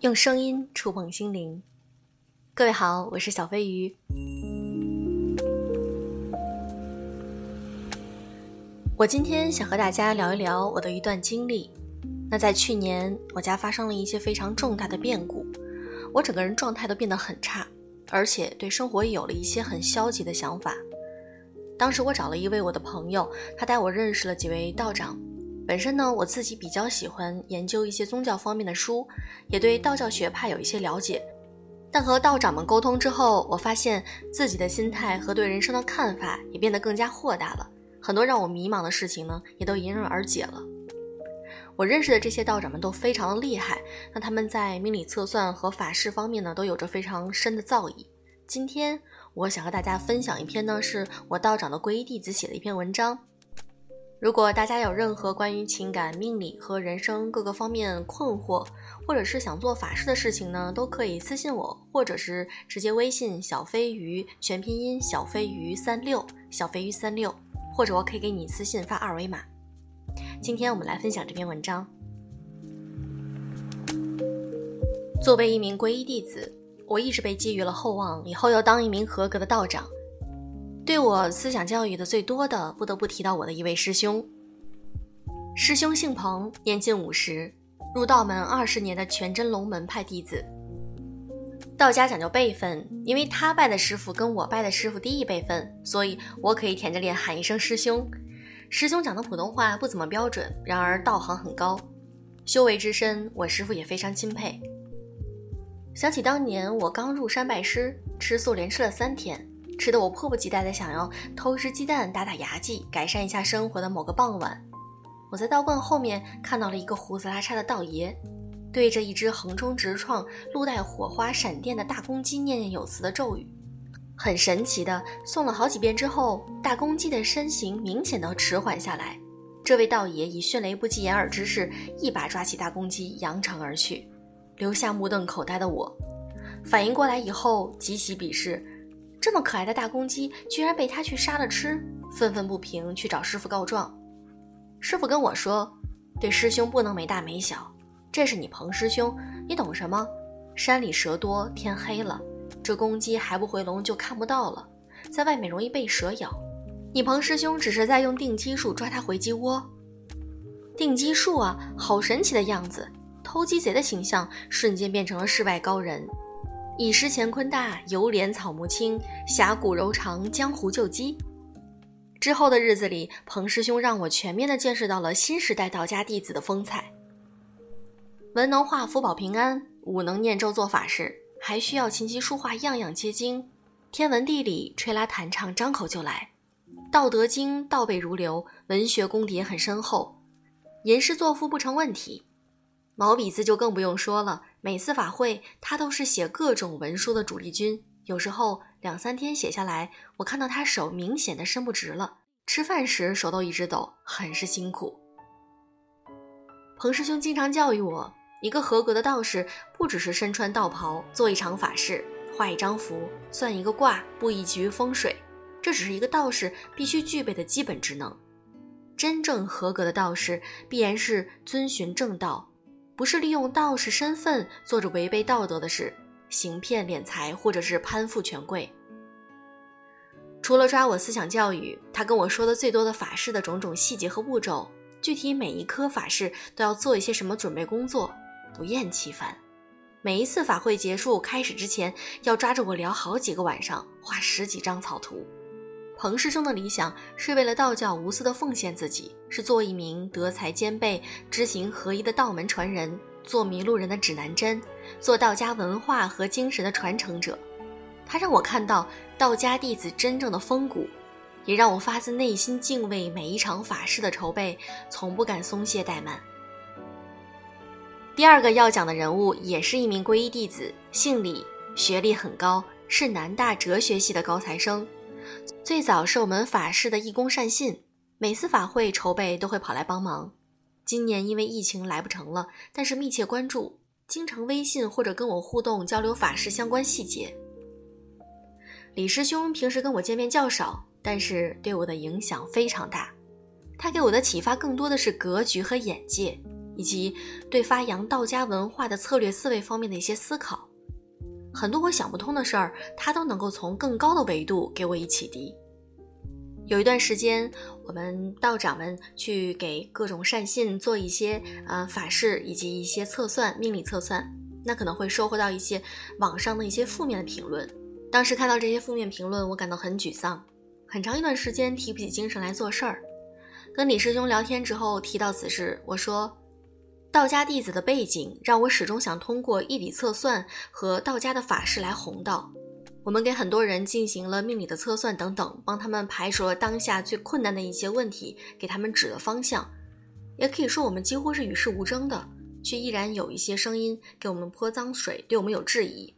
用声音触碰心灵。各位好，我是小飞鱼。我今天想和大家聊一聊我的一段经历。那在去年，我家发生了一些非常重大的变故，我整个人状态都变得很差，而且对生活也有了一些很消极的想法。当时我找了一位我的朋友，他带我认识了几位道长。本身呢，我自己比较喜欢研究一些宗教方面的书，也对道教学派有一些了解。但和道长们沟通之后，我发现自己的心态和对人生的看法也变得更加豁达了。很多让我迷茫的事情呢，也都迎刃而解了。我认识的这些道长们都非常的厉害，那他们在命理测算和法事方面呢，都有着非常深的造诣。今天我想和大家分享一篇呢，是我道长的皈依弟子写的一篇文章。如果大家有任何关于情感、命理和人生各个方面困惑，或者是想做法事的事情呢，都可以私信我，或者是直接微信小飞鱼全拼音小飞鱼三六小飞鱼三六，或者我可以给你私信发二维码。今天我们来分享这篇文章。作为一名皈依弟子，我一直被寄予了厚望，以后要当一名合格的道长。对我思想教育的最多的，不得不提到我的一位师兄。师兄姓彭，年近五十，入道门二十年的全真龙门派弟子。道家讲究辈分，因为他拜的师傅跟我拜的师傅低一辈分，所以我可以舔着脸喊一声师兄。师兄讲的普通话不怎么标准，然而道行很高，修为之深，我师傅也非常钦佩。想起当年我刚入山拜师，吃素连吃了三天。吃的我迫不及待的想要偷吃鸡蛋打打牙祭，改善一下生活的某个傍晚，我在道观后面看到了一个胡子拉碴的道爷，对着一只横冲直撞、路带火花闪电的大公鸡念念有词的咒语，很神奇的送了好几遍之后，大公鸡的身形明显的迟缓下来。这位道爷以迅雷不及掩耳之势，一把抓起大公鸡扬长而去，留下目瞪口呆的我。反应过来以后，极其鄙视。这么可爱的大公鸡，居然被他去杀了吃，愤愤不平，去找师傅告状。师傅跟我说：“对师兄不能没大没小，这是你彭师兄，你懂什么？山里蛇多，天黑了，这公鸡还不回笼就看不到了，在外面容易被蛇咬。你彭师兄只是在用定鸡术抓它回鸡窝。定鸡术啊，好神奇的样子，偷鸡贼的形象瞬间变成了世外高人。”以诗乾坤大，犹怜草木青，侠骨柔肠，江湖救鸡。之后的日子里，彭师兄让我全面的见识到了新时代道家弟子的风采。文能画符保平安，武能念咒做法事，还需要琴棋书画样样皆精。天文地理吹拉弹唱张口就来，道德经倒背如流，文学功底也很深厚，吟诗作赋不成问题。毛笔字就更不用说了，每次法会他都是写各种文书的主力军，有时候两三天写下来，我看到他手明显的伸不直了，吃饭时手都一直抖，很是辛苦。彭师兄经常教育我，一个合格的道士不只是身穿道袍做一场法事，画一张符，算一个卦，布一局风水，这只是一个道士必须具备的基本职能。真正合格的道士必然是遵循正道。不是利用道士身份做着违背道德的事，行骗敛财，或者是攀附权贵。除了抓我思想教育，他跟我说的最多的法事的种种细节和步骤，具体每一科法事都要做一些什么准备工作，不厌其烦。每一次法会结束开始之前，要抓着我聊好几个晚上，画十几张草图。彭师兄的理想是为了道教无私的奉献自己，是做一名德才兼备、知行合一的道门传人，做迷路人的指南针，做道家文化和精神的传承者。他让我看到道家弟子真正的风骨，也让我发自内心敬畏每一场法事的筹备，从不敢松懈怠慢。第二个要讲的人物也是一名皈依弟子，姓李，学历很高，是南大哲学系的高材生。最早是我们法事的义工善信，每次法会筹备都会跑来帮忙。今年因为疫情来不成了，但是密切关注，经常微信或者跟我互动交流法事相关细节。李师兄平时跟我见面较少，但是对我的影响非常大。他给我的启发更多的是格局和眼界，以及对发扬道家文化的策略思维方面的一些思考。很多我想不通的事儿，他都能够从更高的维度给我以启迪。有一段时间，我们道长们去给各种善信做一些呃法事，以及一些测算命理测算，那可能会收获到一些网上的一些负面的评论。当时看到这些负面评论，我感到很沮丧，很长一段时间提不起精神来做事儿。跟李师兄聊天之后提到此事，我说。道家弟子的背景让我始终想通过一笔测算和道家的法事来弘道。我们给很多人进行了命理的测算等等，帮他们排除了当下最困难的一些问题，给他们指了方向。也可以说，我们几乎是与世无争的，却依然有一些声音给我们泼脏水，对我们有质疑。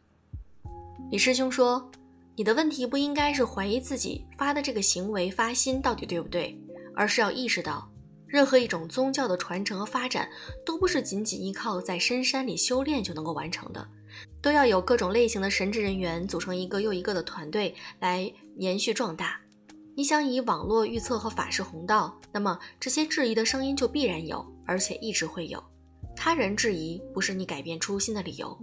李师兄说：“你的问题不应该是怀疑自己发的这个行为发心到底对不对，而是要意识到。”任何一种宗教的传承和发展，都不是仅仅依靠在深山里修炼就能够完成的，都要有各种类型的神职人员组成一个又一个的团队来延续壮大。你想以网络预测和法事弘道，那么这些质疑的声音就必然有，而且一直会有。他人质疑不是你改变初心的理由。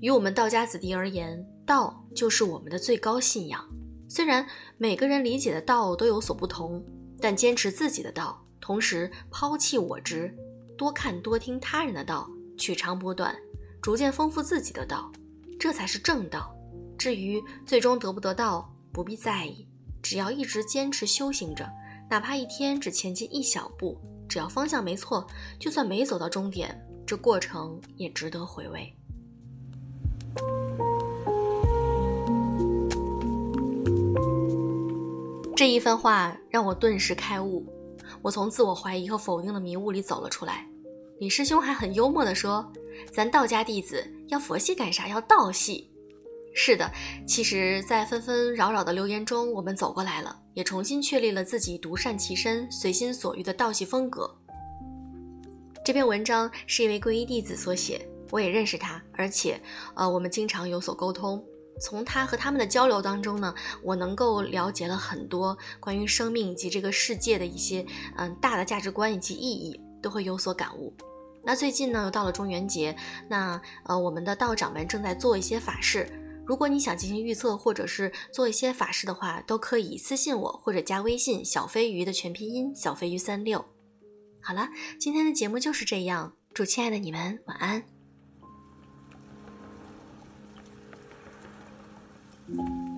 于我们道家子弟而言，道就是我们的最高信仰。虽然每个人理解的道都有所不同。但坚持自己的道，同时抛弃我执，多看多听他人的道，取长补短，逐渐丰富自己的道，这才是正道。至于最终得不得道，不必在意，只要一直坚持修行着，哪怕一天只前进一小步，只要方向没错，就算没走到终点，这过程也值得回味。这一番话让我顿时开悟，我从自我怀疑和否定的迷雾里走了出来。李师兄还很幽默地说：“咱道家弟子要佛系干啥？要道系。”是的，其实，在纷纷扰扰的流言中，我们走过来了，也重新确立了自己独善其身、随心所欲的道系风格。这篇文章是一位皈依弟子所写，我也认识他，而且，呃，我们经常有所沟通。从他和他们的交流当中呢，我能够了解了很多关于生命以及这个世界的一些嗯大的价值观以及意义，都会有所感悟。那最近呢又到了中元节，那呃我们的道长们正在做一些法事，如果你想进行预测或者是做一些法事的话，都可以私信我或者加微信小飞鱼的全拼音小飞鱼三六。好了，今天的节目就是这样，祝亲爱的你们晚安。Thank you.